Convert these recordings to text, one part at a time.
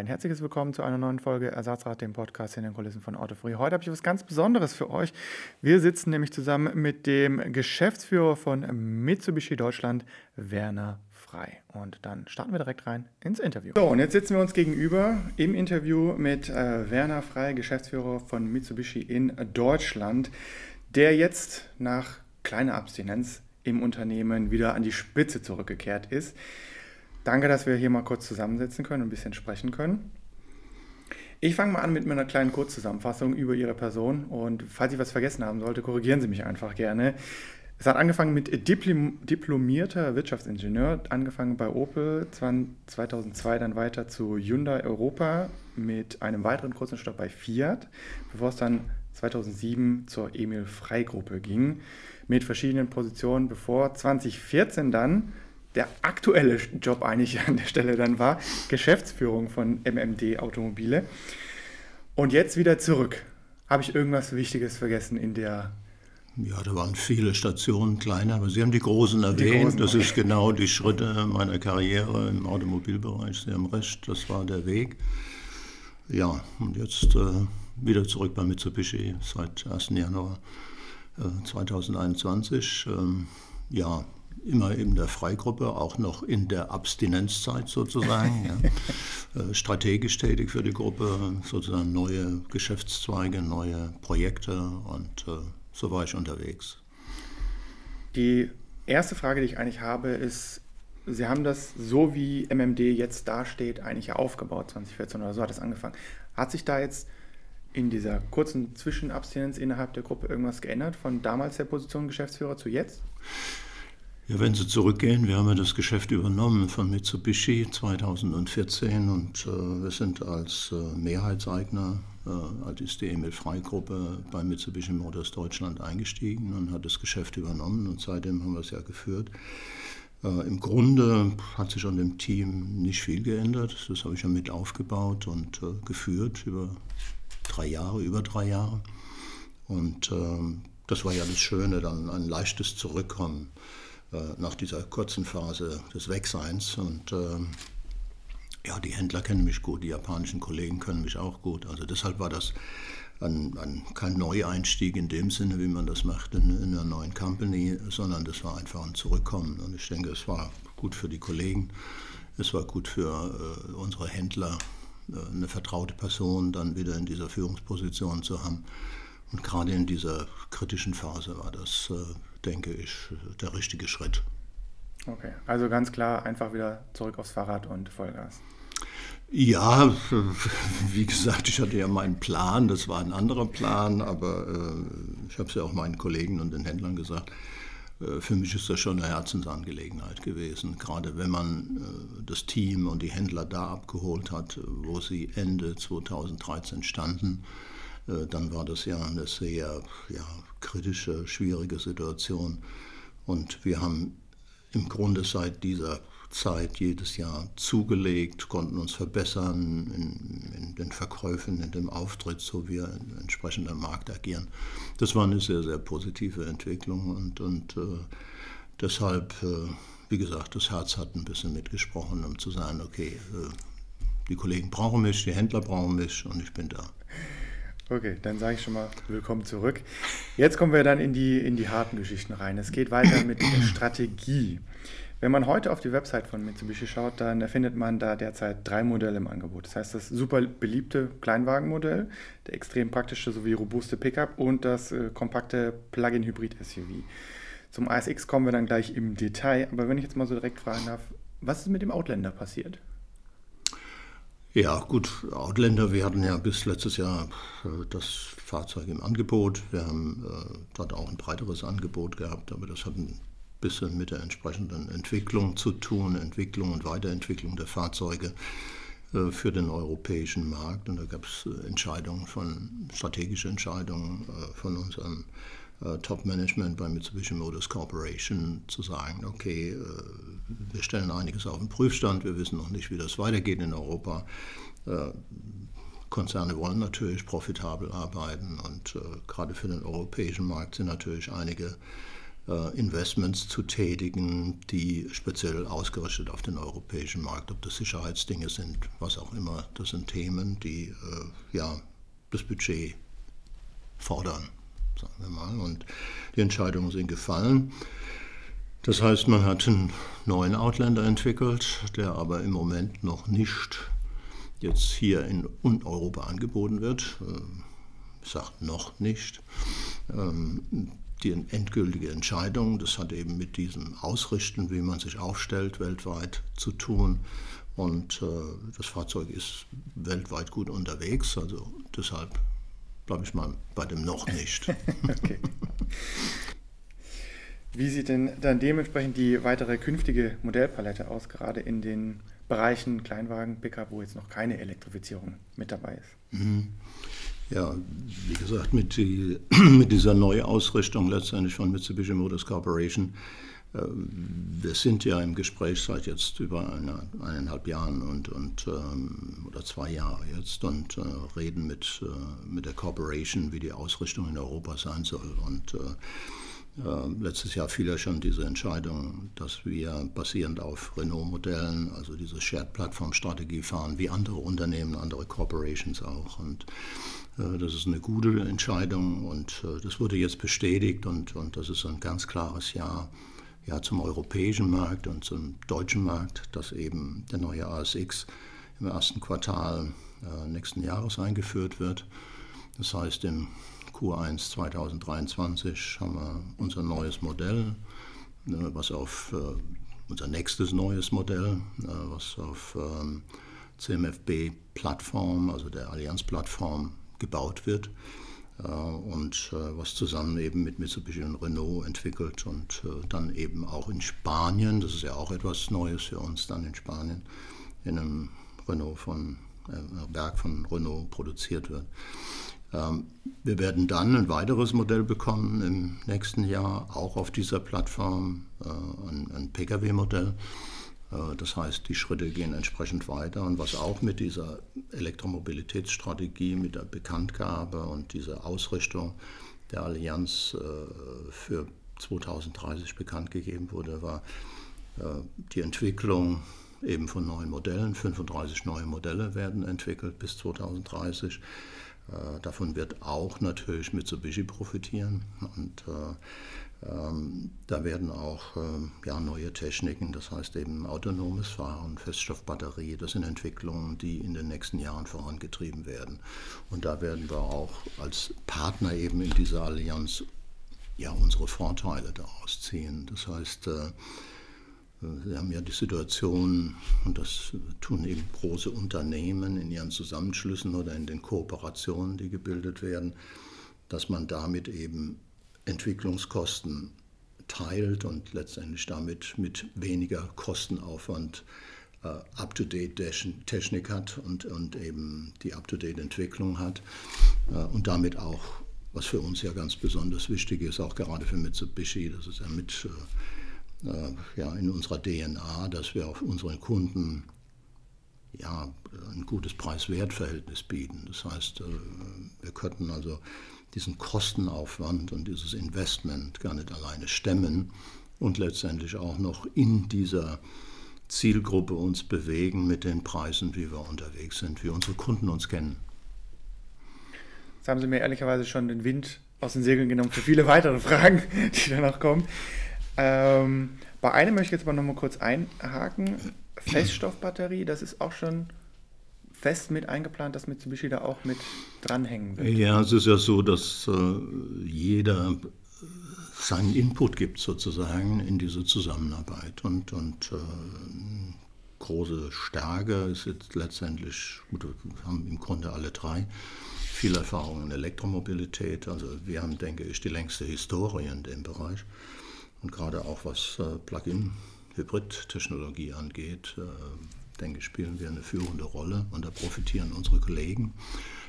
ein herzliches Willkommen zu einer neuen Folge Ersatzrad, dem Podcast in den Kulissen von Autofree. Heute habe ich was ganz Besonderes für euch. Wir sitzen nämlich zusammen mit dem Geschäftsführer von Mitsubishi Deutschland, Werner Frei. Und dann starten wir direkt rein ins Interview. So, und jetzt sitzen wir uns gegenüber im Interview mit äh, Werner Frei, Geschäftsführer von Mitsubishi in Deutschland, der jetzt nach kleiner Abstinenz im Unternehmen wieder an die Spitze zurückgekehrt ist. Danke, dass wir hier mal kurz zusammensetzen können und ein bisschen sprechen können. Ich fange mal an mit einer kleinen Kurzzusammenfassung über Ihre Person und falls ich was vergessen haben sollte, korrigieren Sie mich einfach gerne. Es hat angefangen mit Diplom diplomierter Wirtschaftsingenieur, angefangen bei Opel, 2002 dann weiter zu Hyundai Europa mit einem weiteren kurzen Stopp bei Fiat, bevor es dann 2007 zur Emil Frey Gruppe ging mit verschiedenen Positionen, bevor 2014 dann der aktuelle Job eigentlich an der Stelle dann war, Geschäftsführung von MMD Automobile. Und jetzt wieder zurück. Habe ich irgendwas Wichtiges vergessen in der... Ja, da waren viele Stationen, kleine, aber Sie haben die großen erwähnt. Die großen das ist genau die Schritte meiner Karriere im Automobilbereich. Sie haben recht, das war der Weg. Ja, und jetzt äh, wieder zurück bei Mitsubishi seit 1. Januar äh, 2021. Ähm, ja, immer in der Freigruppe, auch noch in der Abstinenzzeit sozusagen. ja. Äh, strategisch tätig für die Gruppe, sozusagen neue Geschäftszweige, neue Projekte und äh, so war ich unterwegs. Die erste Frage, die ich eigentlich habe, ist, Sie haben das so wie MMD jetzt dasteht, eigentlich aufgebaut, 2014 oder so hat es angefangen. Hat sich da jetzt in dieser kurzen Zwischenabstinenz innerhalb der Gruppe irgendwas geändert, von damals der Position Geschäftsführer zu jetzt? Ja, wenn Sie zurückgehen, wir haben ja das Geschäft übernommen von Mitsubishi 2014 und äh, wir sind als äh, Mehrheitseigner, äh, als ist die Emil Frei Gruppe bei Mitsubishi Motors Deutschland eingestiegen und hat das Geschäft übernommen und seitdem haben wir es ja geführt. Äh, Im Grunde hat sich an dem Team nicht viel geändert. Das habe ich ja mit aufgebaut und äh, geführt über drei Jahre, über drei Jahre. Und ähm, das war ja das Schöne, dann ein leichtes Zurückkommen nach dieser kurzen Phase des Wegseins. Und äh, ja, die Händler kennen mich gut, die japanischen Kollegen können mich auch gut. Also deshalb war das ein, ein, kein Neueinstieg in dem Sinne, wie man das macht in, in, einer neuen Company, sondern das war einfach ein Zurückkommen. Und ich denke, es war gut für die Kollegen, es war gut für äh, unsere Händler, äh, eine vertraute Person dann wieder in dieser Führungsposition zu haben. Und gerade in dieser kritischen Phase war das, äh, denke ich, der richtige Schritt. Okay, also ganz klar einfach wieder zurück aufs Fahrrad und Vollgas. Ja, wie gesagt, ich hatte ja meinen Plan, das war ein anderer Plan, aber äh, ich habe es ja auch meinen Kollegen und den Händlern gesagt, äh, für mich ist das schon eine Herzensangelegenheit gewesen, gerade wenn man äh, das Team und die Händler da abgeholt hat, wo sie Ende 2013 standen dann war das ja eine sehr ja, kritische, schwierige Situation. Und wir haben im Grunde seit dieser Zeit jedes Jahr zugelegt, konnten uns verbessern in, in, den Verkäufen, in dem Auftritt, so wir entsprechend am Markt agieren. Das war eine sehr, sehr positive Entwicklung und, und äh, deshalb, äh, wie gesagt, das Herz hat ein bisschen mitgesprochen, um zu sagen, okay, äh, die Kollegen brauchen mich, die Händler brauchen mich und ich bin da. Okay, dann sage ich schon mal willkommen zurück. Jetzt kommen wir dann in die, in die harten Geschichten rein. Es geht weiter mit der Strategie. Wenn man heute auf die Website von Mitsubishi schaut, dann findet man da derzeit drei Modelle im Angebot. Das heißt, das super beliebte Kleinwagenmodell, der extrem praktische sowie robuste Pickup und das äh, kompakte Plug-in-Hybrid-SUV. Zum ASX kommen wir dann gleich im Detail. Aber wenn ich jetzt mal so direkt fragen darf, was ist mit dem Outlander passiert? Ja, gut, Outlander, wir hatten ja bis letztes Jahr äh, das Fahrzeug im Angebot. Wir haben äh, dort auch ein breiteres Angebot gehabt, aber das hat ein bisschen mit der entsprechenden Entwicklung zu tun, Entwicklung und Weiterentwicklung der Fahrzeuge äh, für den europäischen Markt. Und da gab es Entscheidungen von, strategische Entscheidungen von unserem Top-Management bei Mitsubishi Motors Corporation zu sagen, okay, wir stellen einiges auf den Prüfstand, wir wissen noch nicht, wie das weitergeht in Europa. Äh, Konzerne wollen natürlich profitabel arbeiten und äh, gerade für den europäischen Markt sind natürlich einige äh, Investments zu tätigen, die speziell ausgerichtet auf den europäischen Markt, ob das Sicherheitsdinge sind, was auch immer, das sind Themen, die ja das Budget fordern, sagen wir mal. Und die Entscheidungen sind gefallen. Das heißt, man hat einen neuen Outlander entwickelt, der aber im Moment noch nicht jetzt hier in Europa angeboten wird. Ich sage noch nicht. Ähm, die endgültige Entscheidung, das hat eben mit diesem Ausrichten, wie man sich aufstellt, weltweit zu tun. Und äh, das Fahrzeug ist weltweit gut unterwegs, also deshalb bleibe ich mal bei dem noch nicht. okay. Wie sieht denn dann dementsprechend die weitere künftige Modellpalette aus, gerade in den Bereichen Kleinwagen, Pickup, wo jetzt noch keine Elektrifizierung mit dabei ist? Mhm. Ja, wie gesagt, mit, die, mit dieser Neuausrichtung letztendlich von Mitsubishi Motors Corporation, äh, wir sind ja im Gespräch seit jetzt über eine, eineinhalb Jahren und, und ähm, oder zwei Jahre jetzt und äh, reden mit, äh, mit der Corporation, wie die Ausrichtung in Europa sein soll. Und letztes Jahr fiel ja schon diese Entscheidung, dass wir basierend auf Renault-Modellen, also diese Shared-Plattform-Strategie fahren, wie andere Unternehmen, andere Corporations auch. Und äh, das ist eine gute Entscheidung und äh, das wurde jetzt bestätigt und, und das ist ein ganz klares Ja, ja zum europäischen Markt und zum deutschen Markt, dass eben der neue ASX im ersten Quartal äh, nächsten Jahres eingeführt wird. Das heißt, im Q1 2023 haben wir unser neues Modell, ne, was auf äh, unser nächstes neues Modell, äh, was auf ähm, CMFB-Plattform, also der Allianz-Plattform, gebaut wird äh, und was zusammen eben mit Mitsubishi und Renault entwickelt und dann eben auch in Spanien, das ist ja auch etwas Neues für uns dann in Spanien, in einem Renault von Werk von Renault produziert wird. Ähm, wir werden dann ein weiteres Modell bekommen im nächsten Jahr, auch auf dieser Plattform, äh, ein Pkw-Modell. Äh, das heißt, die Schritte gehen entsprechend weiter. Und was auch mit dieser Elektromobilitätsstrategie, mit der Bekanntgabe und dieser Ausrichtung der Allianz äh, für 2030 bekannt gegeben wurde, war die Entwicklung eben von neuen Modellen. 35 neue Modelle werden entwickelt bis 2030. Äh, davon wird auch natürlich Mitsubishi profitieren. Und äh, ähm, da werden auch äh, ja, neue Techniken, das heißt eben autonomes Fahren, Feststoffbatterie, das sind Entwicklungen, die in den nächsten Jahren vorangetrieben werden. Und da werden wir auch als Partner eben in dieser Allianz ja unsere Vorteile daraus ziehen. Das heißt, äh, Sie haben ja die Situation, und das tun eben große Unternehmen in ihren Zusammenschlüssen oder in den Kooperationen, die gebildet werden, dass man damit eben Entwicklungskosten teilt und letztendlich damit mit weniger Kostenaufwand äh, Up-to-Date-Technik hat und, und eben die Up-to-Date-Entwicklung hat äh, und damit auch, was für uns ja ganz besonders wichtig ist, auch gerade für Mitsubishi, das ist ja mit äh, ja, in unserer DNA, dass wir auf unseren Kunden ja, ein gutes Preis-Wert-Verhältnis bieten. Das heißt, äh, wir könnten also diesen Kostenaufwand und dieses Investment gar nicht alleine stemmen und letztendlich auch noch in dieser Zielgruppe uns bewegen mit den Preisen, wie wir unterwegs sind, wie unsere Kunden uns kennen. Jetzt haben Sie mir ehrlicherweise schon den Wind aus den Segeln genommen für viele weitere Fragen, die danach kommen. Ähm, bei einem möchte ich jetzt aber noch mal kurz einhaken. Feststoffbatterie, das ist auch schon fest mit eingeplant, dass Mitsubishi da auch mit dranhängen wird. Ja, es ist ja so, dass äh, jeder seinen Input gibt sozusagen in diese Zusammenarbeit. Und, und äh, große Stärke ist jetzt letztendlich, gut, wir haben im Grunde alle drei viel Erfahrung in Elektromobilität. Also wir haben, denke ich, die längste Historie in dem Bereich. Und gerade auch was äh, Plug-in-Hybrid-Technologie angeht, äh, denke ich, spielen wir eine führende Rolle und da profitieren unsere Kollegen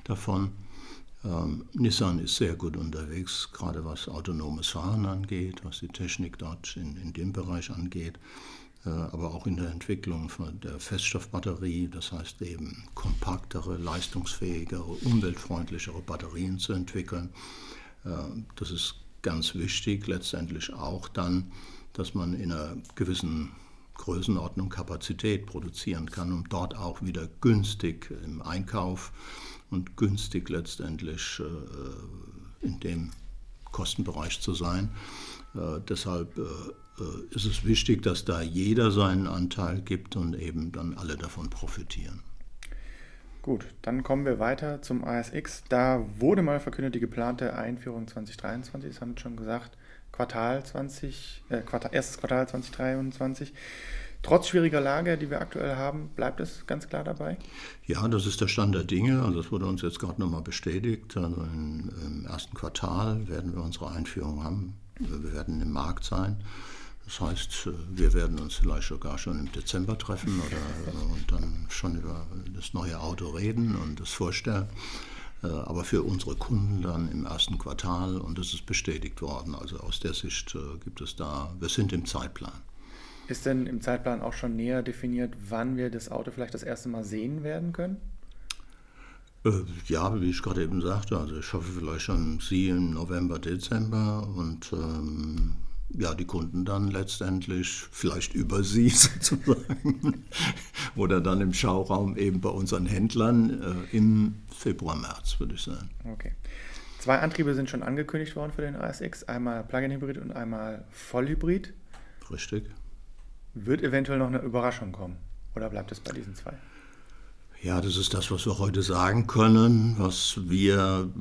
davon. Ähm, Nissan ist sehr gut unterwegs, gerade was autonomes Fahren angeht, was die Technik dort in, in dem Bereich angeht, äh, aber auch in der Entwicklung von der Feststoffbatterie, das heißt eben kompaktere, leistungsfähigere, umweltfreundlichere Batterien zu entwickeln. Das ist ganz wichtig letztendlich auch dann, dass man in einer gewissen Größenordnung Kapazität produzieren kann, um dort auch wieder günstig im Einkauf und günstig letztendlich äh, in dem Kostenbereich zu sein. Äh, deshalb äh, äh, ist es wichtig, dass da jeder seinen Anteil gibt und eben dann alle davon profitieren. Gut, dann kommen wir weiter zum ASX. Da wurde mal verkündet die geplante Einführung 2023, das haben wir schon gesagt. Quartal 20, äh, Quartal, erstes Quartal 2023. Trotz schwieriger Lage, die wir aktuell haben, bleibt es ganz klar dabei? Ja, das ist der Stand der Dinge. Also das wurde uns jetzt gerade nochmal bestätigt. Also im ersten Quartal werden wir unsere Einführung haben. Wir werden im Markt sein. Das heißt, wir werden uns vielleicht sogar schon im Dezember treffen oder, und dann schon über das neue Auto reden und das vorstellen. Äh, aber für unsere Kunden dann im ersten Quartal und das ist bestätigt worden. Also aus der Sicht äh, gibt es da, wir sind im Zeitplan. Ist denn im Zeitplan auch schon näher definiert, wann wir das Auto vielleicht das erste Mal sehen werden können? Äh, ja, wie ich gerade eben sagte, also ich hoffe vielleicht schon Sie im November, Dezember und ähm, ja, die Kunden dann letztendlich vielleicht über sie sozusagen oder dann im Schauraum eben bei unseren Händlern äh, im Februar, März, würde ich sagen. Okay. Zwei Antriebe sind schon angekündigt worden für den ASX, einmal Plug-in-Hybrid und einmal Vollhybrid. Richtig. Wird eventuell noch eine Überraschung kommen oder bleibt es bei diesen zwei? Ja, das ist das, was wir heute sagen können, was wir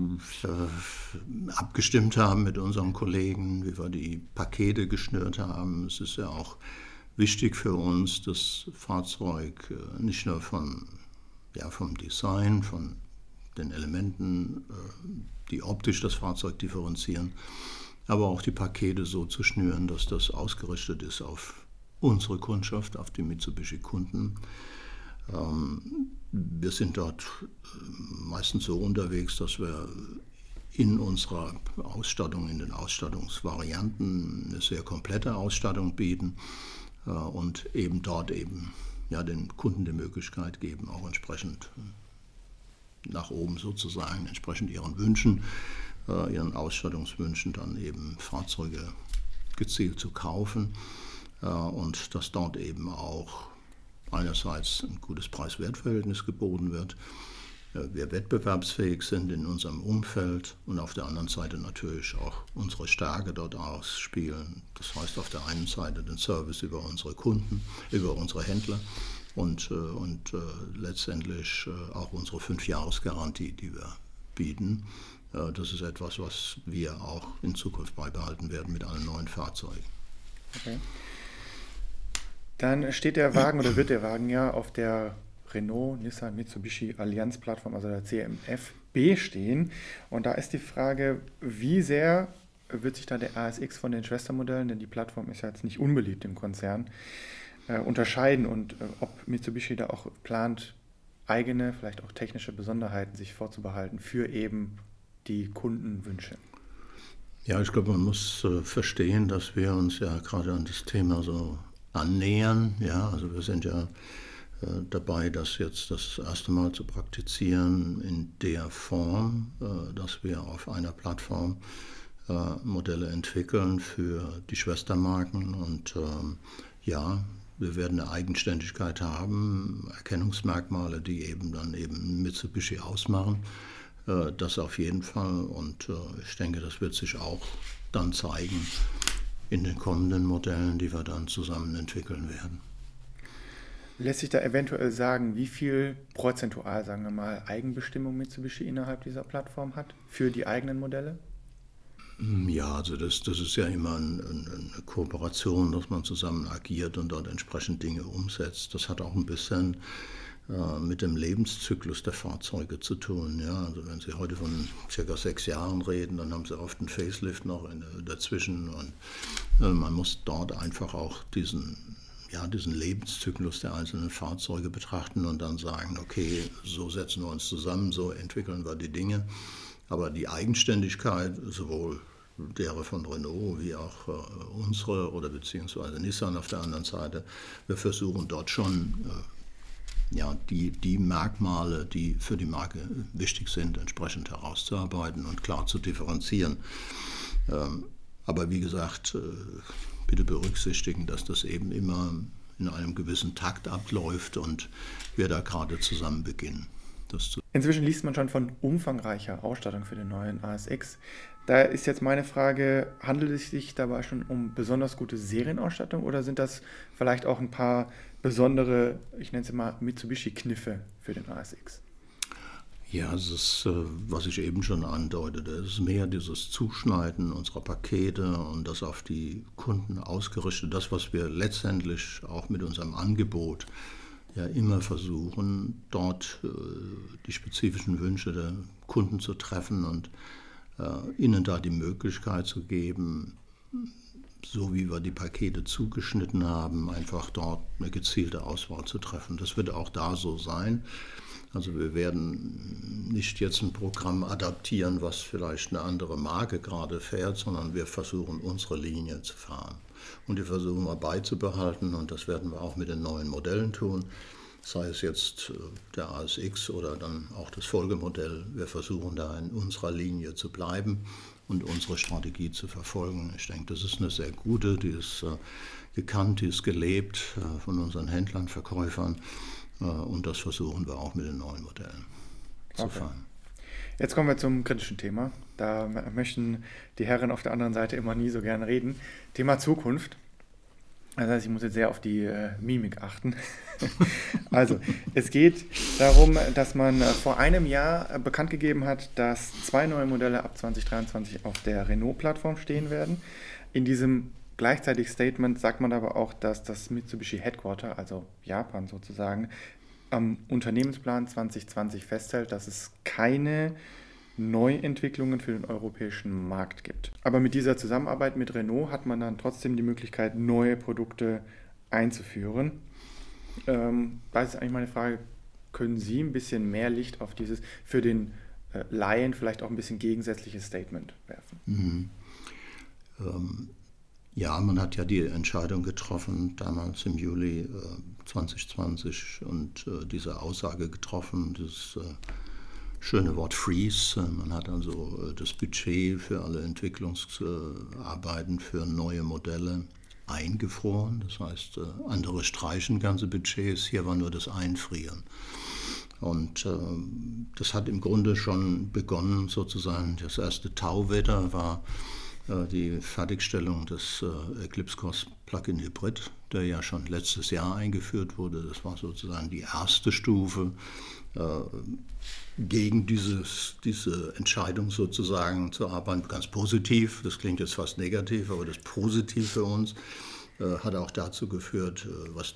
äh, abgestimmt haben mit unseren Kollegen, wie wir die Pakete geschnürt haben. Es ist ja auch wichtig für uns, das Fahrzeug äh, nicht nur von, ja, vom Design, von den Elementen, äh, die optisch das Fahrzeug differenzieren, aber auch die Pakete so zu schnüren, dass das ausgerichtet ist auf unsere Kundschaft, auf die Mitsubishi-Kunden. Ähm, wir sind dort äh, meistens so unterwegs, dass wir in unserer Ausstattung, in den Ausstattungsvarianten eine sehr komplette Ausstattung bieten äh, und eben dort eben ja, den Kunden die Möglichkeit geben, auch entsprechend äh, nach oben sozusagen, entsprechend ihren Wünschen, ihren Ausstattungswünschen dann eben Fahrzeuge gezielt zu kaufen und dass dort eben auch einerseits ein gutes Preis-Wert-Verhältnis geboten wird, äh, wir wettbewerbsfähig sind in unserem Umfeld und auf der anderen Seite natürlich auch unsere Stärke dort ausspielen. Das heißt auf der einen Seite den Service über unsere Kunden, über unsere Händler und, äh, und äh, letztendlich auch unsere Fünfjahresgarantie, die wir bieten. Das ist etwas, was wir auch in Zukunft beibehalten werden mit allen neuen Fahrzeugen. Okay. Dann steht der Wagen oder wird der Wagen ja auf der Renault, Nissan, Mitsubishi Allianz Plattform, also der CMF-B stehen. Und da ist die Frage, wie sehr wird sich da der ASX von den Schwestermodellen, denn die Plattform ist ja jetzt nicht unbeliebt im Konzern, äh, unterscheiden und äh, ob Mitsubishi da auch plant, eigene, vielleicht auch technische Besonderheiten sich vorzubehalten für eben die Kundenwünsche. Ja, ich glaube, man muss äh, verstehen, dass wir uns ja gerade an das Thema so annähern. Ja, also wir sind ja äh, dabei, das jetzt das erste Mal zu praktizieren in der Form, äh, dass wir auf einer Plattform äh, Modelle entwickeln für die Schwestermarken und ähm, ja, wir werden eine Eigenständigkeit haben, Erkennungsmerkmale, die eben dann eben Mitsubishi ausmachen. Das auf jeden Fall und ich denke, das wird sich auch dann zeigen, in den kommenden Modellen, die wir dann zusammen entwickeln werden. Lässt sich da eventuell sagen, wie viel prozentual, sagen wir mal, Eigenbestimmung Mitsubishi innerhalb dieser Plattform hat für die eigenen Modelle? Mm, ja, also das, das ist ja immer ein, ein, eine Kooperation, dass man zusammen agiert und dort entsprechend Dinge umsetzt. Das hat auch ein bisschen mit dem Lebenszyklus der Fahrzeuge zu tun. Ja, also wenn Sie heute von circa sechs Jahren reden, dann haben Sie oft einen Facelift noch dazwischen und äh, man muss dort einfach auch diesen, ja, diesen Lebenszyklus der einzelnen Fahrzeuge betrachten und dann sagen, okay, so setzen wir uns zusammen, so entwickeln wir die Dinge. Aber die Eigenständigkeit, sowohl derer von Renault wie auch äh, unsere oder beziehungsweise Nissan auf der anderen Seite, wir versuchen dort schon äh, ja, die, die Merkmale, die für die Marke wichtig sind, entsprechend herauszuarbeiten und klar zu differenzieren. Ähm, aber wie gesagt, äh, bitte berücksichtigen, dass das eben immer in einem gewissen Takt abläuft und wir da gerade zusammen beginnen. Inzwischen liest man schon von umfangreicher Ausstattung für den neuen ASX. Da ist jetzt meine Frage, handelt es sich dabei schon um besonders gute Serienausstattung oder sind das vielleicht auch ein paar besondere, ich nenne es mal Mitsubishi-Kniffe für den ASX? Ja, es ist, äh, was ich eben schon andeutete, es ist mehr dieses Zuschneiden unserer Pakete und das auf die Kunden ausgerichtet, das, was wir letztendlich auch mit unserem Angebot ja immer versuchen, dort äh, die spezifischen Wünsche der Kunden zu treffen und äh, ihnen da die Möglichkeit zu geben, so wie wir die Pakete zugeschnitten haben, einfach dort eine gezielte Auswahl zu treffen. Das wird auch da so sein. Also wir werden nicht jetzt ein Programm adaptieren, was vielleicht eine andere Marke gerade fährt, sondern wir versuchen unsere Linie zu fahren. Und die versuchen wir beizubehalten und das werden wir auch mit den neuen Modellen tun. Sei es jetzt äh, der ASX oder dann auch das Folgemodell. Wir versuchen da in unserer Linie zu bleiben und unsere Strategie zu verfolgen. Ich denke, das ist eine sehr gute, die ist äh, gekannt, die ist gelebt äh, von unseren Händlern, Verkäufern. Äh, und das versuchen wir auch mit den neuen Modellen zu okay. fahren. Jetzt kommen wir zum kritischen Thema. Da möchten die Herren auf der anderen Seite immer nie so gerne reden. Thema Zukunft. Das heißt, ich muss jetzt sehr auf die äh, Mimik achten. also, es geht darum, dass man vor einem Jahr bekannt gegeben hat, dass zwei neue Modelle ab 2023 auf der Renault-Plattform stehen werden. In diesem Gleichzeitig Statement sagt man aber auch, dass das Mitsubishi Headquarter, also Japan sozusagen, am Unternehmensplan 2020 festhält, dass es keine Neuentwicklungen für den europäischen Markt gibt. Aber mit dieser Zusammenarbeit mit Renault hat man dann trotzdem die Möglichkeit, neue Produkte einzuführen. Ähm, da ist eigentlich meine Frage, können Sie ein bisschen mehr Licht auf dieses für den äh, Laien vielleicht auch ein bisschen gegensätzliche Statement werfen? Mhm. Ähm, ja, man hat ja die Entscheidung getroffen, damals im Juli äh, 2020, und äh, diese Aussage getroffen, das äh, schöne Wort Freeze. Man hat also äh, das Budget für alle Entwicklungsarbeiten für neue Modelle eingefroren. Das heißt, äh, andere streichen ganze Budgets, hier war nur das Einfrieren. Und äh, das hat im Grunde schon begonnen, sozusagen. Das erste Tauwetter war äh, die Fertigstellung des äh, Eclipse Cross Plug-in Hybrid, der ja schon letztes Jahr eingeführt wurde. Das war sozusagen die erste Stufe äh, gegen dieses, diese Entscheidung sozusagen zu arbeiten. Ganz positiv, das klingt jetzt fast negativ, aber das Positiv für uns hat auch dazu geführt, was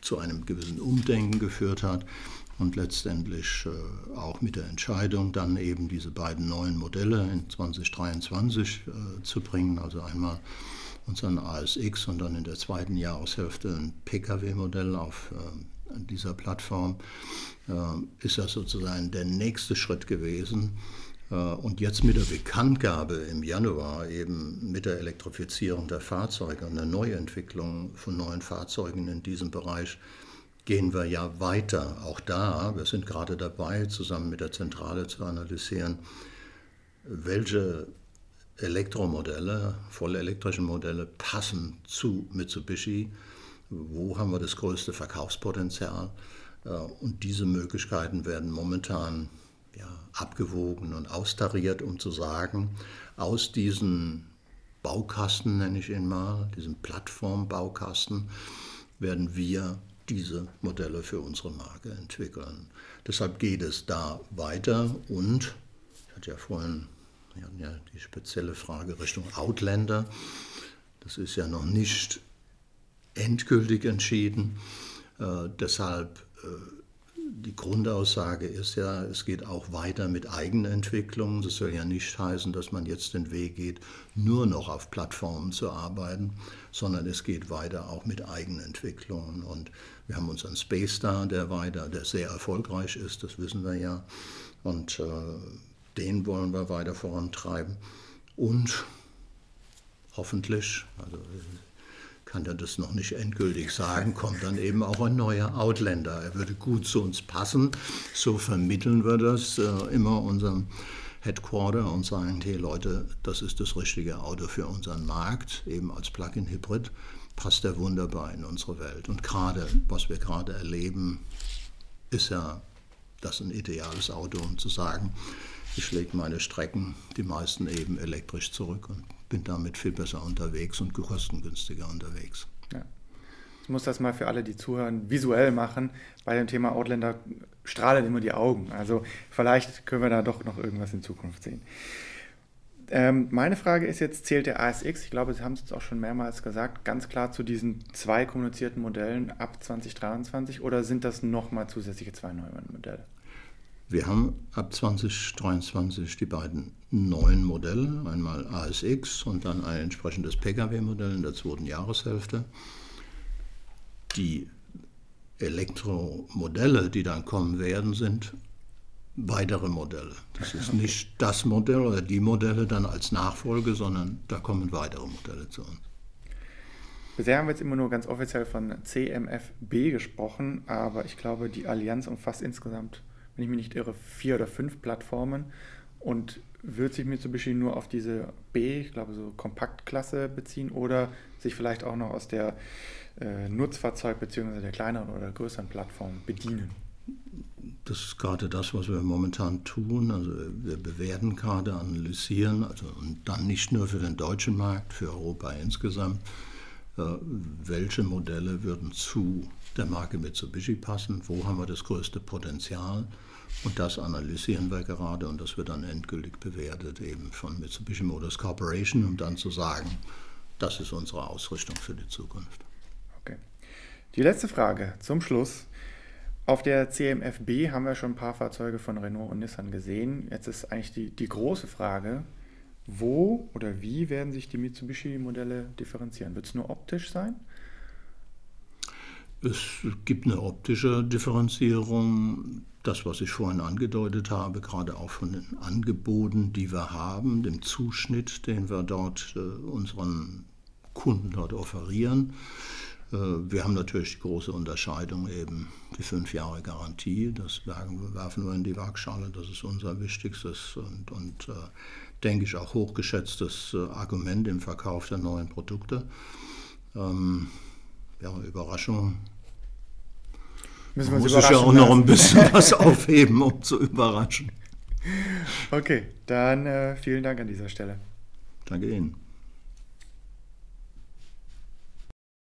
zu einem gewissen Umdenken geführt hat und letztendlich äh, auch mit der Entscheidung, dann eben diese beiden neuen Modelle in 2023 äh, zu bringen, also einmal unseren ASX und dann in der zweiten Jahreshälfte ein Pkw-Modell auf äh, dieser Plattform, ist das sozusagen der nächste Schritt gewesen. Und jetzt mit der Bekanntgabe im Januar eben mit der Elektrifizierung der Fahrzeuge und der Neuentwicklung von neuen Fahrzeugen in diesem Bereich gehen wir ja weiter. Auch da, wir sind gerade dabei, zusammen mit der Zentrale zu analysieren, welche Elektromodelle, vollelektrische Modelle passen zu Mitsubishi, wo haben wir das größte Verkaufspotenzial. Äh, und diese Möglichkeiten werden momentan ja, abgewogen und austariert, um zu sagen, aus diesen Baukasten, nenne ich ihn mal, diesem Plattformbaukasten, werden wir diese Modelle für unsere Marke entwickeln. Deshalb geht es da weiter und ich hatte ja vorhin wir hatten ja die spezielle Frage Richtung Outlander. Das ist ja noch nicht endgültig entschieden. Äh, deshalb äh, die Grundaussage ist ja, es geht auch weiter mit Eigenentwicklung. Das soll ja nicht heißen, dass man jetzt den Weg geht, nur noch auf Plattformen zu arbeiten, sondern es geht weiter auch mit Eigenentwicklungen. Und wir haben unseren Space Star, der weiter, der sehr erfolgreich ist, das wissen wir ja. Und äh, den wollen wir weiter vorantreiben. Und hoffentlich, also kann er das noch nicht endgültig sagen, kommt dann eben auch ein neuer Outlander. Er würde gut zu uns passen. So vermitteln wir das äh, immer unseren Headquarter und sagen, hey Leute, das ist das richtige Auto für unseren Markt, eben als Plug-in-Hybrid, passt er wunderbar in unsere Welt. Und gerade, was wir gerade erleben, ist ja das ein ideales Auto, um zu sagen, ich lege meine Strecken, die meisten eben elektrisch zurück und bin damit viel besser unterwegs und kostengünstiger unterwegs. Ja. Ich muss das mal für alle, die zuhören, visuell machen. Bei dem Thema Outlander strahlen immer die Augen. Also vielleicht können wir da doch noch irgendwas in Zukunft sehen. Ähm, meine Frage ist jetzt, zählt der ASX, ich glaube, Sie haben es jetzt auch schon mehrmals gesagt, ganz klar zu diesen zwei kommunizierten Modellen ab 2023 oder sind das nochmal zusätzliche zwei neue Modelle? Wir haben ab 2023 die beiden neuen Modelle, einmal ASX und dann ein entsprechendes Pkw-Modell in der zweiten Jahreshälfte die Elektromodelle, die dann kommen werden, sind weitere Modelle. Das ist nicht das Modell oder die Modelle dann als Nachfolge, sondern da kommen weitere Modelle zu uns. Bisher haben wir jetzt immer nur ganz offiziell von CMFB gesprochen, aber ich glaube, die Allianz umfasst insgesamt, wenn ich mich nicht irre, vier oder fünf Plattformen und wird sich Mitsubishi nur auf diese B, ich glaube so Kompaktklasse beziehen oder sich vielleicht auch noch aus der äh, Nutzfahrzeug bzw. der kleineren oder größeren Plattform bedienen? Das ist gerade das, was wir momentan tun. Also wir bewerten gerade, analysieren, also und dann nicht nur für den deutschen Markt, für Europa insgesamt, welche Modelle würden zu der Marke Mitsubishi passen, wo haben wir das größte Potenzial und das analysieren wir gerade und das wird dann endgültig bewertet eben von Mitsubishi Motors Corporation, um dann zu sagen, das ist unsere Ausrichtung für die Zukunft. Okay. Die letzte Frage zum Schluss. Auf der CMFB haben wir schon ein paar Fahrzeuge von Renault und Nissan gesehen. Jetzt ist eigentlich die, die große Frage, wo oder wie werden sich die Mitsubishi-Modelle differenzieren? Wird es nur optisch sein? Es gibt eine optische Differenzierung. Das, was ich vorhin angedeutet habe, gerade auch von den Angeboten, die wir haben, dem Zuschnitt, den wir dort äh, unseren Kunden dort offerieren. Äh, wir haben natürlich die große Unterscheidung eben die fünf Jahre Garantie. Das werfen wir in die Waagschale. Das ist unser wichtigstes und, und äh, denke ich auch hochgeschätztes äh, Argument im Verkauf der neuen Produkte. Ähm, ja, Überraschung. Müssen muss ich ja auch noch ein bisschen was aufheben, um zu überraschen. Okay, dann äh, vielen Dank an dieser Stelle. Danke Ihnen.